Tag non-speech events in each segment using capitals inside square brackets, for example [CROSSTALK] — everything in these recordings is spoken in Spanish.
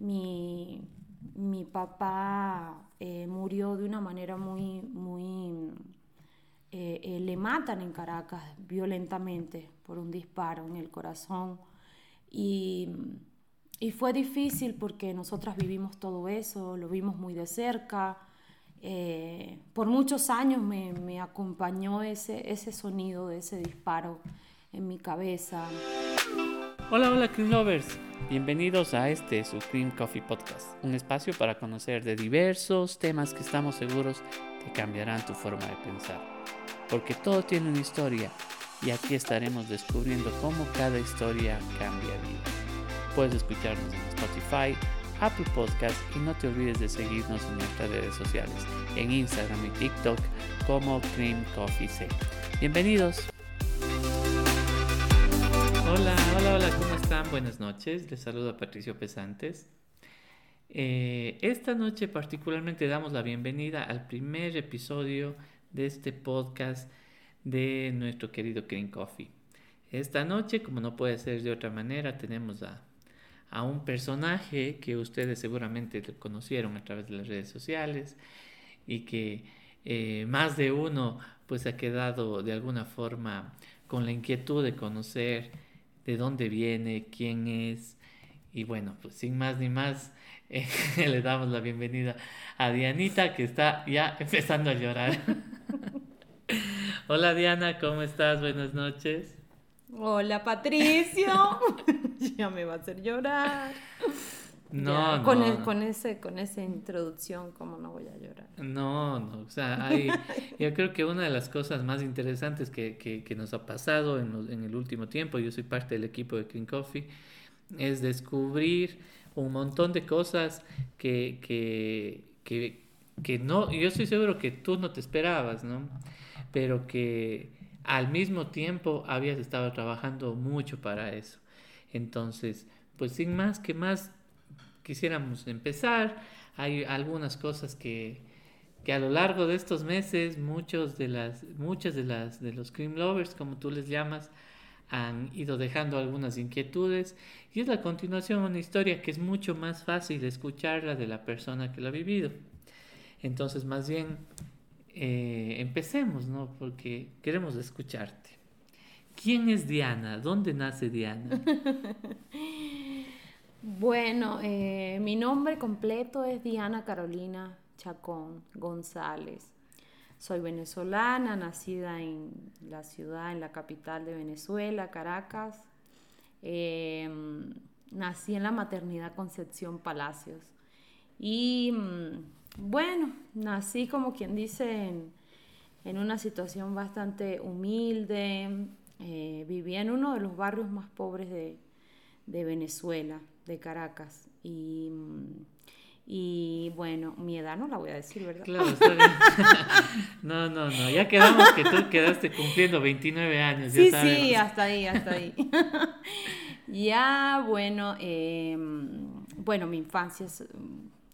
mi, mi papá eh, murió de una manera muy, muy... Eh, eh, le matan en Caracas violentamente por un disparo en el corazón y, y, fue difícil porque nosotras vivimos todo eso, lo vimos muy de cerca. por muchos años me, me, acompañó ese, ese sonido de ese disparo en mi cabeza. Hola, hola, Cream Lovers. Bienvenidos a este su Cream Coffee Podcast, un espacio para conocer de diversos temas que estamos seguros que cambiarán tu forma de pensar. Porque todo tiene una historia y aquí estaremos descubriendo cómo cada historia cambia vida. Puedes escucharnos en Spotify, Apple Podcast y no te olvides de seguirnos en nuestras redes sociales, en Instagram y TikTok como Cream Coffee C. Bienvenidos. Hola, hola, hola, ¿cómo Buenas noches, les saludo a Patricio Pesantes. Eh, esta noche particularmente damos la bienvenida al primer episodio de este podcast de nuestro querido Green Coffee. Esta noche, como no puede ser de otra manera, tenemos a, a un personaje que ustedes seguramente conocieron a través de las redes sociales y que eh, más de uno pues ha quedado de alguna forma con la inquietud de conocer de dónde viene, quién es. Y bueno, pues sin más ni más, [LAUGHS] le damos la bienvenida a Dianita que está ya [LAUGHS] empezando a llorar. [LAUGHS] Hola Diana, ¿cómo estás? Buenas noches. Hola Patricio, ya me va a hacer llorar. No, con, no. con, ese, con esa introducción, ¿cómo no voy a llorar? No, no, o sea, hay, yo creo que una de las cosas más interesantes que, que, que nos ha pasado en, en, el último tiempo, yo soy parte del equipo de Clean Coffee, es descubrir un montón de cosas que, que, que, que no, yo estoy seguro que tú no te esperabas, ¿no? Pero que al mismo tiempo habías estado trabajando mucho para eso. Entonces, pues sin más que más quisiéramos empezar. Hay algunas cosas que, que, a lo largo de estos meses muchos de las, muchas de las de los cream lovers, como tú les llamas, han ido dejando algunas inquietudes y es la continuación de una historia que es mucho más fácil escucharla de la persona que la ha vivido. Entonces, más bien, eh, empecemos, ¿no? Porque queremos escucharte. ¿Quién es Diana? ¿Dónde nace Diana? [LAUGHS] Bueno, eh, mi nombre completo es Diana Carolina Chacón González. Soy venezolana, nacida en la ciudad, en la capital de Venezuela, Caracas. Eh, nací en la maternidad Concepción Palacios. Y mm, bueno, nací como quien dice en, una situación bastante humilde. Eh, vivía en uno de los barrios más pobres de Venezuela de Caracas. Y, y bueno, mi edad no la voy a decir, ¿verdad? Claro, está bien. [LAUGHS] no, no, no. Ya quedamos que tú quedaste cumpliendo 29 años. Sí, ya sí, hasta ahí, hasta ahí. [LAUGHS] ya, bueno, eh, bueno, mi infancia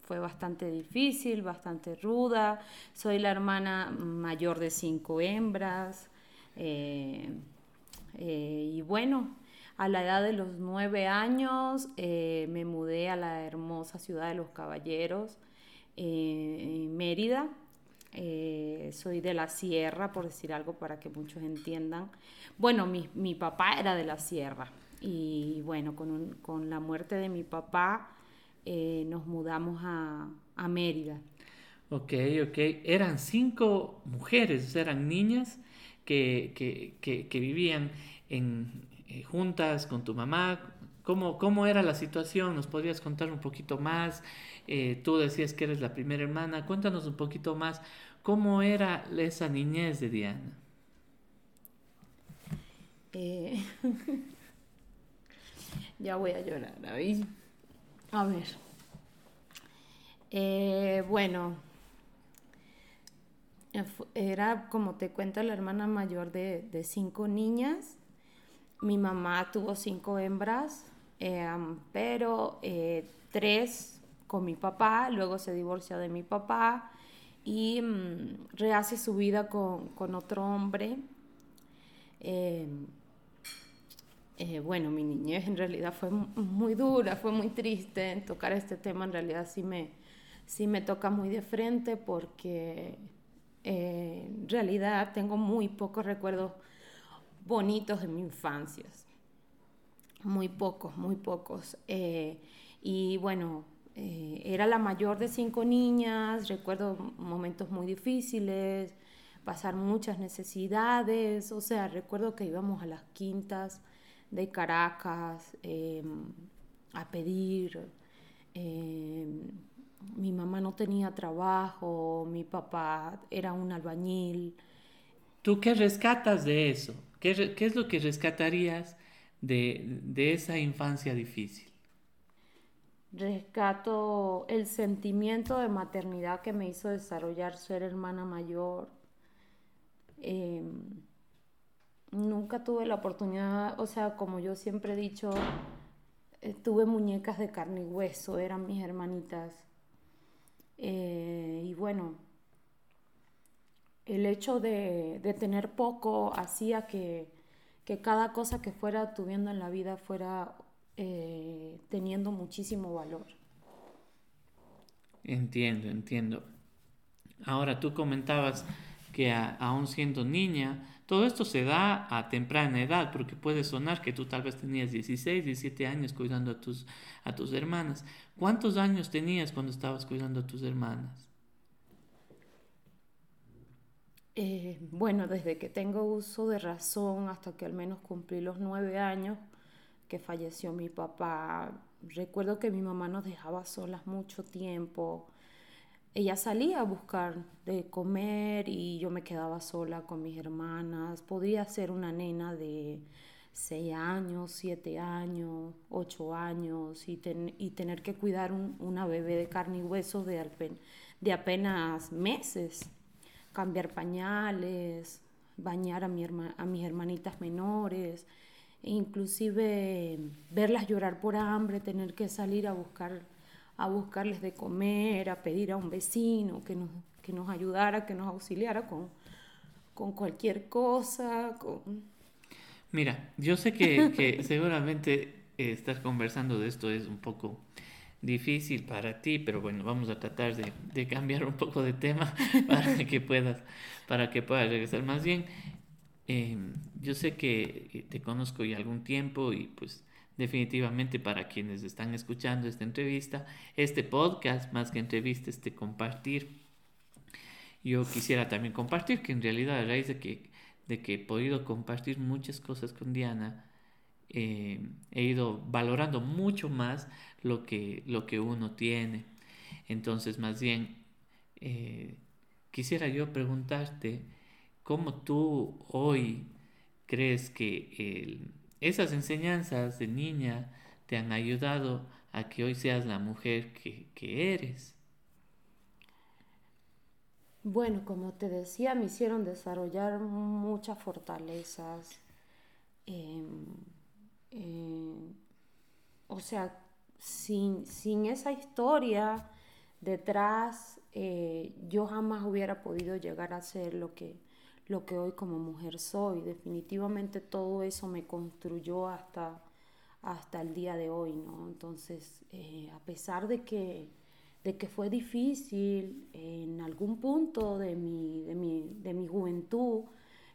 fue bastante difícil, bastante ruda. Soy la hermana mayor de cinco hembras. Eh, eh, y bueno, a la edad de los nueve años eh, me mudé a la hermosa ciudad de Los Caballeros, eh, Mérida. Eh, soy de la sierra, por decir algo para que muchos entiendan. Bueno, mi, mi papá era de la sierra y bueno, con, un, con la muerte de mi papá nos mudamos a, a Mérida. Ok, ok. Eran cinco mujeres, eran niñas que, que, que vivían en, eh, juntas con tu mamá. ¿Cómo, ¿Cómo era la situación? ¿Nos podrías contar un poquito más? Eh, tú decías que eres la primera hermana. Cuéntanos un poquito más. ¿Cómo era esa niñez de Diana? Eh, [LAUGHS] ya voy a llorar, ¿sabes? A ver. Bueno, era como te cuento la hermana mayor de, de cinco niñas mi mamá tuvo cinco hembras, eh, pero eh, tres con mi papá, luego se divorció de mi papá y mm, rehace su vida con, con otro hombre. Eh, Eh, bueno, mi niñez en realidad fue muy dura, fue muy triste. Tocar este tema en realidad sí me, sí me toca muy de frente porque eh, en realidad tengo muy pocos recuerdos bonitos de mi infancia. Muy pocos, muy pocos. Eh, y bueno, era la mayor de cinco niñas, recuerdo momentos muy difíciles, pasar muchas necesidades, o sea, recuerdo que íbamos a las quintas de Caracas em, a pedir. Em, mi mamá no tenía trabajo, mi papá era un albañil. ¿Tú qué rescatas de eso? ¿Qué, es lo que rescatarías de, de esa infancia difícil? Rescato el sentimiento de maternidad que me hizo desarrollar ser hermana mayor. Eh, nunca tuve la oportunidad, o sea, como yo siempre he dicho, eh, tuve muñecas de carne y hueso, eran mis hermanitas. Eh, y bueno, el hecho de, tener poco hacía que, cada cosa que fuera tuviendo en la vida fuera eh, teniendo muchísimo valor. Entiendo, entiendo. Ahora tú comentabas que aún siendo niña, todo esto se da a temprana edad, porque puede sonar que tú tal vez tenías 16, 17 años cuidando a tus, a tus hermanas. ¿Cuántos años tenías cuando estabas cuidando a tus hermanas? Eh, bueno, desde que tengo uso de razón hasta que al menos cumplí los nueve años que falleció mi papá. Recuerdo que mi mamá nos dejaba solas mucho tiempo ella salía a buscar de comer y yo me quedaba sola con mis hermanas. Podría ser una nena de 6 años, 7 años, 8 años y, tener que cuidar una bebé de carne y hueso de, de apenas meses, cambiar pañales, bañar a, mi a mis hermanitas menores, e inclusive verlas llorar por hambre, tener que salir a buscar a buscarles de comer, a pedir a un vecino que nos, que nos ayudara, que nos auxiliara con, con cualquier cosa. Con... Mira, yo sé que, que seguramente estar conversando de esto es un poco difícil para ti, pero bueno, vamos a tratar de, de, cambiar un poco de tema [LAUGHS] para que puedas, para que puedas regresar. Más bien, em, yo sé que te conozco ya algún tiempo y pues definitivamente para quienes están escuchando esta entrevista, este podcast, más que entrevista, este compartir. Yo quisiera también compartir que en realidad a raíz de que, de que he podido compartir muchas cosas con Diana, eh, he ido valorando mucho más lo que, lo que uno tiene. Entonces, más bien, eh, quisiera yo preguntarte cómo tú hoy crees que esas enseñanzas de niña te han ayudado a que hoy seas la mujer que, eres. Bueno, como te decía, me hicieron desarrollar muchas fortalezas. Em, em, o sea, sin, sin, esa historia detrás, eh, yo jamás hubiera podido llegar a ser lo que, lo que hoy como mujer soy. Definitivamente todo eso me construyó hasta, hasta el día de hoy, ¿no? Entonces, eh, a pesar de que, de que fue difícil, en algún punto de mi, de mi, de mi juventud,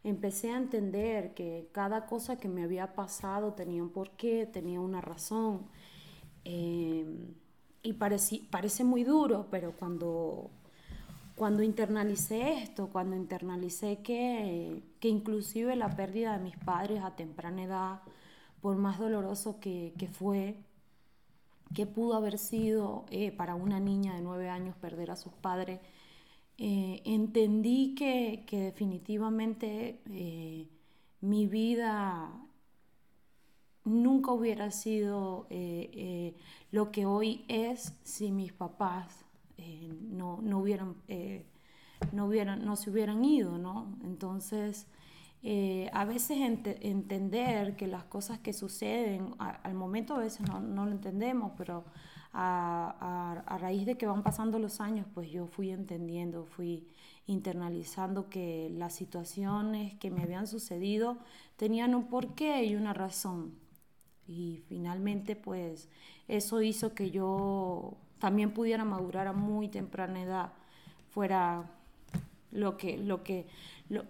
empecé a entender que cada cosa que me había pasado tenía un porqué, tenía una razón. Eh, y parece muy duro, pero cuando cuando internalicé esto, cuando internalicé que, que inclusive la pérdida de mis padres a temprana edad, por más doloroso que, que fue, que pudo haber sido eh, para una niña de nueve años perder a sus padres, eh, entendí que, que definitivamente eh, mi vida nunca hubiera sido lo que hoy es si mis papás eh, no, no, hubieran, eh, no, hubieran, no se hubieran ido, ¿no? Entonces, eh, a veces entender que las cosas que suceden, al momento a veces no, no lo entendemos, pero a, a, a, raíz de que van pasando los años, pues yo fui entendiendo, fui internalizando que las situaciones que me habían sucedido tenían un porqué y una razón. y finalmente pues eso hizo que yo también pudiera madurar a muy temprana edad, fuera lo que, lo que,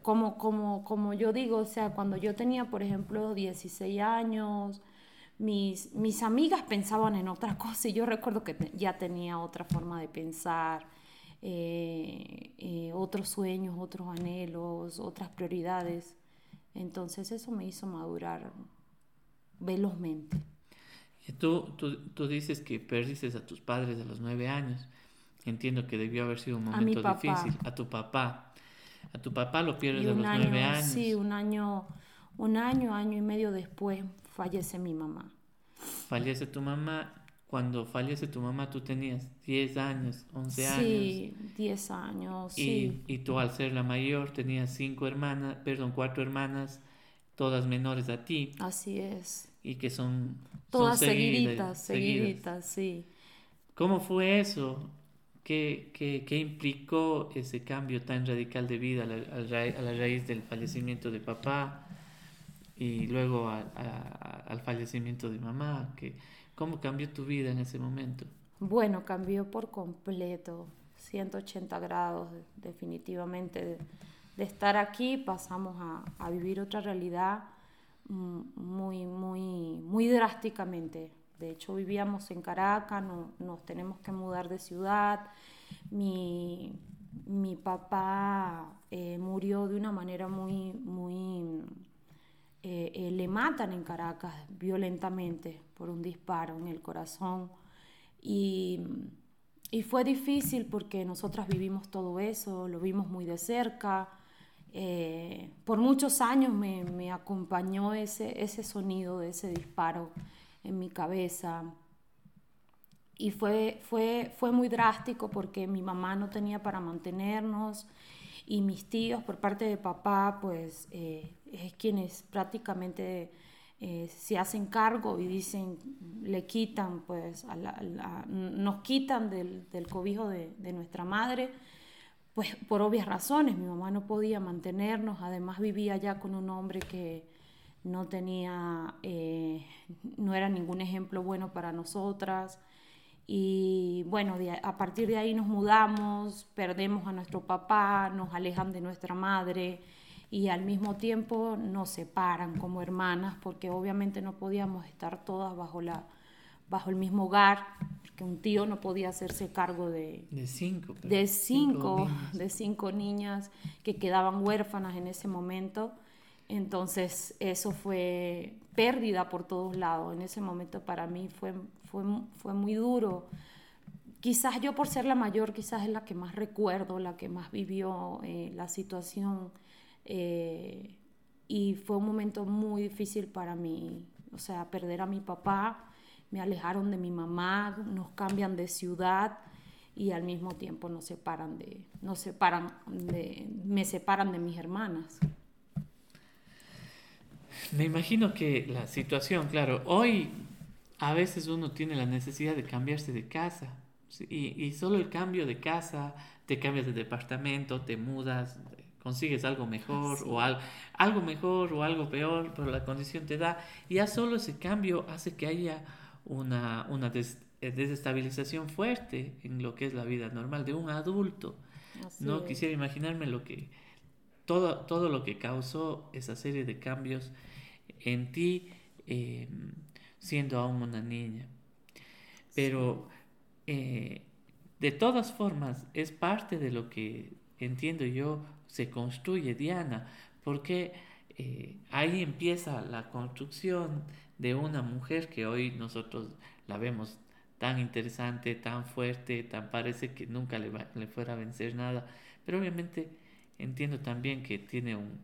como, como, como yo digo, o sea, cuando yo tenía, por ejemplo, 16 años, mis, mis amigas pensaban en otra cosa y yo recuerdo que ya tenía otra forma de pensar, eh, eh, otros sueños, otros anhelos, otras prioridades. Entonces eso me hizo madurar velozmente. Tú, tú, tú dices que perdiste a tus padres a los nueve años. Entiendo que debió haber sido un momento difícil. A tu papá. A tu papá lo pierdes a los nueve años. Sí, un año, un año, año y medio después fallece mi mamá. Fallece tu mamá. Cuando fallece tu mamá, tú tenías 10 años, 11 años. Sí, 10 años, y, sí. Y tú, al ser la mayor, tenías cinco hermanas, perdón, cuatro hermanas, todas menores a ti. Así es. Y que son. Todas seguiditas, seguiditas, sí. ¿Cómo fue eso? ¿Qué, qué, qué implicó ese cambio tan radical de vida a la, raíz del fallecimiento de papá y luego al fallecimiento de mamá? ¿Qué, ¿Cómo cambió tu vida en ese momento? Bueno, cambió por completo, 180 grados definitivamente. De, estar aquí pasamos a, a, vivir otra realidad mm, muy, muy, muy drásticamente. De hecho, vivíamos en Caracas, no, nos tenemos que mudar de ciudad. Mi, mi papá eh, murió de una manera muy, muy... Eh, eh, le matan en Caracas violentamente por un disparo en el corazón. Y, y fue difícil porque nosotras vivimos todo eso, lo vimos muy de cerca. por muchos años me, me acompañó ese, ese sonido de ese disparo en mi cabeza. Y fue, fue, fue muy drástico porque mi mamá no tenía para mantenernos y mis tíos por parte de papá pues eh, es quienes prácticamente eh, se hacen cargo y dicen, le quitan pues, nos quitan del, del cobijo de, de, nuestra madre, pues por obvias razones, mi mamá no podía mantenernos, además vivía ya con un hombre que, no tenía, eh, no era ningún ejemplo bueno para nosotras. Y bueno, a partir de ahí nos mudamos, perdemos a nuestro papá, nos alejan de nuestra madre y al mismo tiempo nos separan como hermanas porque obviamente no podíamos estar todas bajo, la, bajo el mismo hogar, porque un tío no podía hacerse cargo de, de cinco, de cinco, de cinco niñas que quedaban huérfanas en ese momento. Entonces eso fue pérdida por todos lados. En ese momento para mí fue, fue, fue muy duro. Quizás yo por ser la mayor, quizás es la que más recuerdo, la que más vivió eh, la situación. Eh, y fue un momento muy difícil para mí. O sea, perder a mi papá, me alejaron de mi mamá, nos cambian de ciudad y al mismo tiempo nos separan de, nos separan de, me separan de mis hermanas. Me imagino que la situación, claro, hoy a veces uno tiene la necesidad de cambiarse de casa y, y, solo el cambio de casa, te cambias de departamento, te mudas, consigues algo mejor o algo mejor o algo peor, pero la condición te da. Y ya solo ese cambio hace que haya una, una eh, desestabilización fuerte en lo que es la vida normal de un adulto. no quisiera imaginarme lo que todo, todo lo que causó esa serie de cambios en ti em, siendo aún una niña. Pero eh, de todas formas es parte de lo que entiendo yo se construye Diana, porque eh, ahí empieza la construcción de una mujer que hoy nosotros la vemos tan interesante, tan fuerte, tan parece que nunca le, le fuera a vencer nada, pero obviamente entiendo también que tiene un,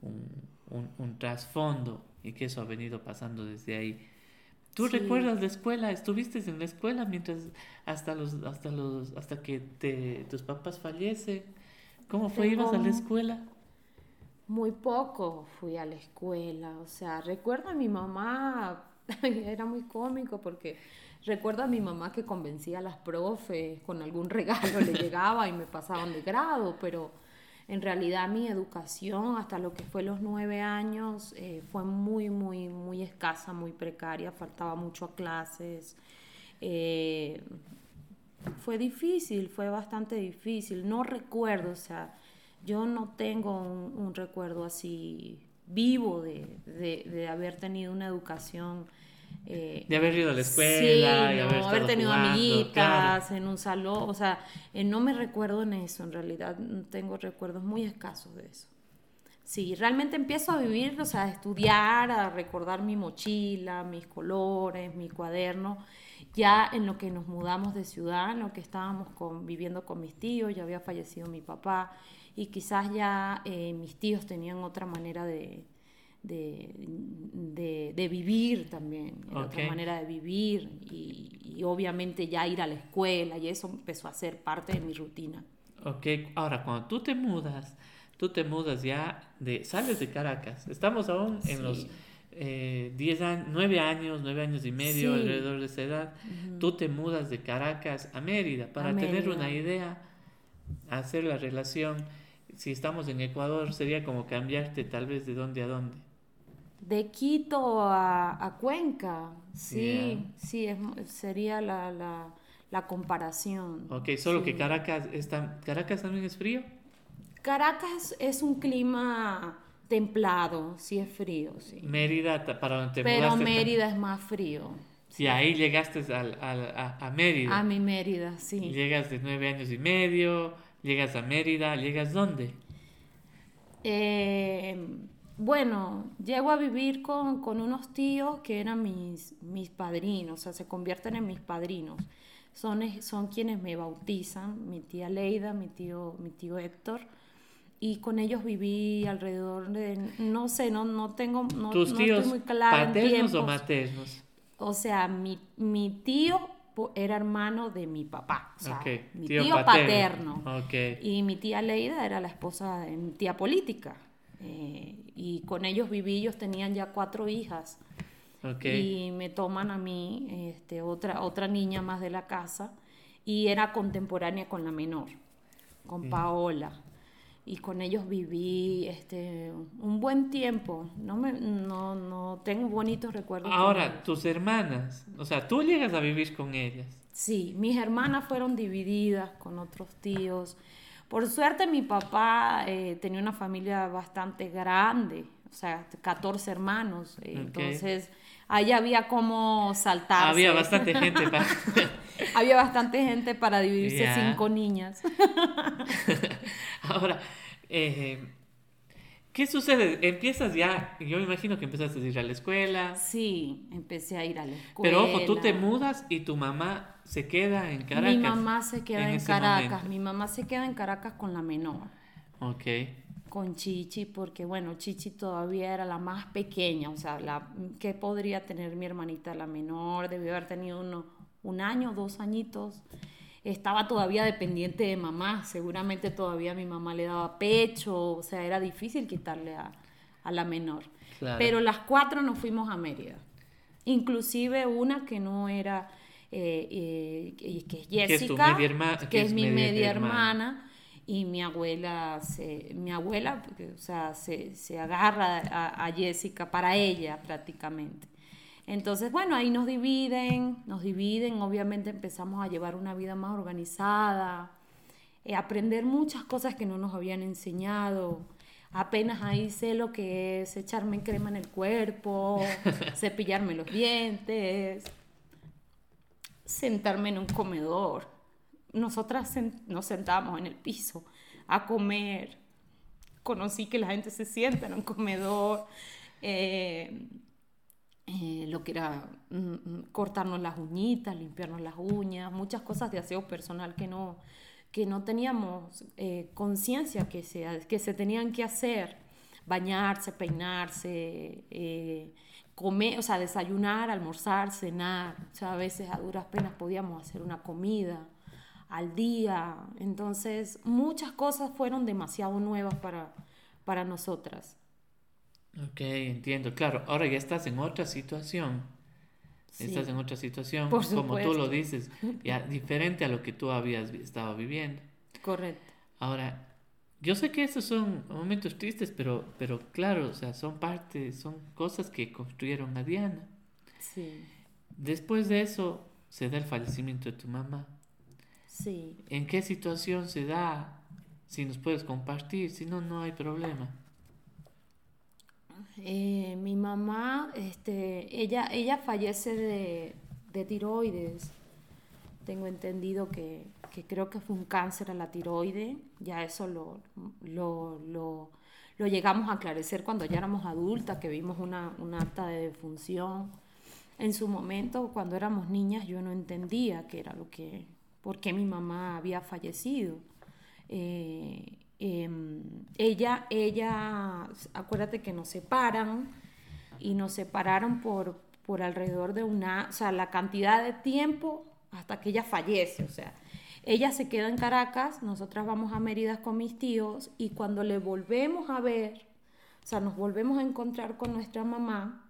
un, trasfondo y que eso ha venido pasando desde ahí. ¿Tú recuerdas la escuela? ¿Estuviste en la escuela mientras hasta los hasta los hasta que te, tus papás fallecen? ¿Cómo fue? ¿Ibas a la escuela? Muy poco fui a la escuela, o sea, recuerdo a mi mamá, [LAUGHS] era muy cómico porque recuerdo a mi mamá que convencía a las profes con algún regalo, le [LAUGHS] llegaba y me pasaban de grado, pero en realidad mi educación hasta lo que fue los nueve años eh, fue muy, muy, muy escasa, muy precaria, faltaba mucho a clases. Eh, fue difícil, fue bastante difícil. No recuerdo, o sea, yo no tengo un, recuerdo así vivo de, de, haber tenido una educación. Eh, de haber ido a la escuela, sí, no, haber, tenido amiguitas en un salón, o sea, eh, no me recuerdo en eso, en realidad tengo recuerdos muy escasos de eso. Sí, realmente empiezo a vivir, o sea, a estudiar, a recordar mi mochila, mis colores, mi cuaderno, ya en lo que nos mudamos de ciudad, en lo que estábamos viviendo con mis tíos, ya había fallecido mi papá y quizás ya eh, mis tíos tenían otra manera de, de, vivir también, otra manera de vivir y, obviamente ya ir a la escuela y eso empezó a ser parte de mi rutina. Ok, ahora cuando tú te mudas, tú te mudas ya de, sales de Caracas, estamos aún en los eh, 10 años, 9 años, 9 años y medio alrededor de esa edad, tú te mudas de Caracas a Mérida. Para tener una idea, hacer la relación. Si estamos en Ecuador, sería como cambiarte tal vez de dónde a dónde. De Quito a, Cuenca, sí, sí, sería la, la, la, comparación. Ok, solo que Caracas, está, ¿Caracas también es frío? Caracas es un clima templado, sí es frío, sí. Mérida, para donde te Pero Mérida es más frío. Sí, ahí llegaste al, a, a, Mérida. A mi Mérida, sí. Llegas de nueve años y medio, llegas a Mérida, ¿llegas dónde? Eh, bueno, llego a vivir con, con, unos tíos que eran mis, mis padrinos, o sea, se convierten en mis padrinos. Son, son quienes me bautizan, mi tía Leida, mi tío, mi tío Héctor y con ellos viví alrededor de, no sé, no, no tengo, no, ¿Tus tíos muy paternos o maternos? O sea, mi, mi, tío era hermano de mi papá, o sea, mi tío, paterno. Y mi tía Leida era la esposa de mi tía política. Eh, y con ellos viví, ellos tenían ya cuatro hijas. Y me toman a mí, este, otra, otra niña más de la casa, y era contemporánea con la menor, con Paola y con ellos viví este, un buen tiempo. No, me, no, no tengo bonitos recuerdos. Ahora, tus hermanas, o sea, tú llegas a vivir con ellas. Sí, mis hermanas fueron divididas con otros tíos. Por suerte mi papá eh, tenía una familia bastante grande, o sea, 14 hermanos. Entonces, ahí había como saltar. Había bastante gente para... [LAUGHS] había bastante gente para dividirse cinco niñas. [LAUGHS] Ahora, eh, ¿qué sucede? Empiezas ya, yo me imagino que empezaste a ir a la escuela. Sí, empecé a ir a la escuela. Pero ojo, tú te mudas y tu mamá se queda en Caracas. Mi mamá se queda en, Caracas. Mi mamá se queda en Caracas con la menor. Ok. Con Chichi, porque bueno, Chichi todavía era la más pequeña, o sea, la que podría tener mi hermanita la menor, debió haber tenido uno, un año, dos añitos estaba todavía dependiente de mamá, seguramente todavía mi mamá le daba pecho, o sea, era difícil quitarle a, la menor. Pero las cuatro nos fuimos a Mérida, inclusive una que no era, eh, eh, que es Jessica, que es, mi media, hermana. y mi abuela se, mi abuela o sea, se, se agarra a, a, Jessica para ella prácticamente entonces, bueno, ahí nos dividen, nos dividen, obviamente empezamos a llevar una vida más organizada, eh, aprender muchas cosas que no nos habían enseñado. Apenas ahí sé lo que es echarme crema en el cuerpo, [LAUGHS] cepillarme los dientes, sentarme en un comedor. Nosotras nos sentábamos en el piso a comer. Conocí que la gente se sienta en un comedor. Eh, eh, lo que era mm, mm, cortarnos las uñitas, limpiarnos las uñas, muchas cosas de aseo personal que no, que no teníamos eh, conciencia que se, que se tenían que hacer, bañarse, peinarse, eh, comer, o sea, desayunar, almorzar, cenar, o sea, a veces a duras penas podíamos hacer una comida al día, entonces muchas cosas fueron demasiado nuevas para, para nosotras. Ok, entiendo. Claro, ahora ya estás en otra situación. Estás en otra situación, como tú lo dices, ya [LAUGHS] diferente a lo que tú habías estado viviendo. Correcto. Ahora, yo sé que estos son momentos tristes, pero, pero claro, o sea, son parte, son cosas que construyeron a Diana. Sí. Después de eso se da el fallecimiento de tu mamá. Sí. ¿En qué situación se da? Si nos puedes compartir, si no, no hay problema. Eh, mi mamá, este, ella, ella fallece de, de tiroides. Tengo entendido que, que, creo que fue un cáncer a la tiroide. Ya eso lo, lo, lo, lo llegamos a aclarecer cuando ya éramos adultas, que vimos una, una acta de defunción. En su momento, cuando éramos niñas, yo no entendía qué era lo que, por qué mi mamá había fallecido. Eh, em, ella, ella, acuérdate que nos separan y nos separaron por, por alrededor de una, o sea, la cantidad de tiempo hasta que ella fallece, o sea, ella se queda en Caracas, nosotras vamos a Mérida con mis tíos y cuando le volvemos a ver, o sea, nos volvemos a encontrar con nuestra mamá,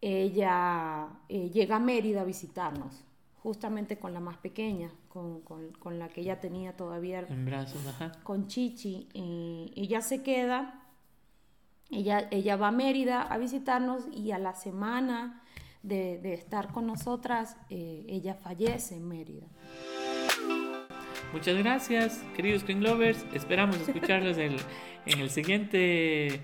ella eh, llega a Mérida a visitarnos, justamente con la más pequeña, con, con, con la que ella tenía todavía en brazos, ajá. con Chichi, y ella se queda, ella, ella va a Mérida a visitarnos y a la semana de, de estar con nosotras, eh, ella fallece en Mérida. Muchas gracias, queridos Green Lovers. Esperamos [LAUGHS] escucharlos en, en el siguiente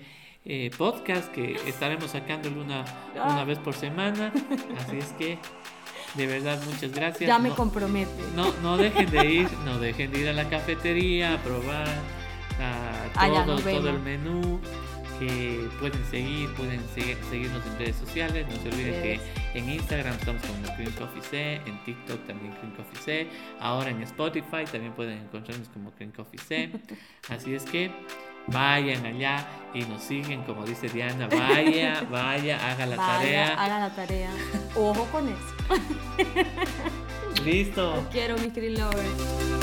eh, podcast que estaremos sacándolo una, una vez por semana. Así es que, de verdad, muchas gracias. Ya me No- compromete. No, no dejen de ir, no dejen de ir a la cafetería a probar ah, Allá todo, todo el menú que pueden seguir, pueden seguir- seguirnos en redes sociales. No se olviden Yes. que en Instagram estamos como Green Coffee C, en TikTok también Green Coffee C, ahora en Spotify también pueden encontrarnos como Green Coffee C. [LAUGHS] Así es que vayan allá y nos siguen, como dice Diana, vaya, [LAUGHS] vaya, haga la Vaya, tarea. haga la tarea. Ojo con eso. Listo. Los quiero, mis Green Lovers.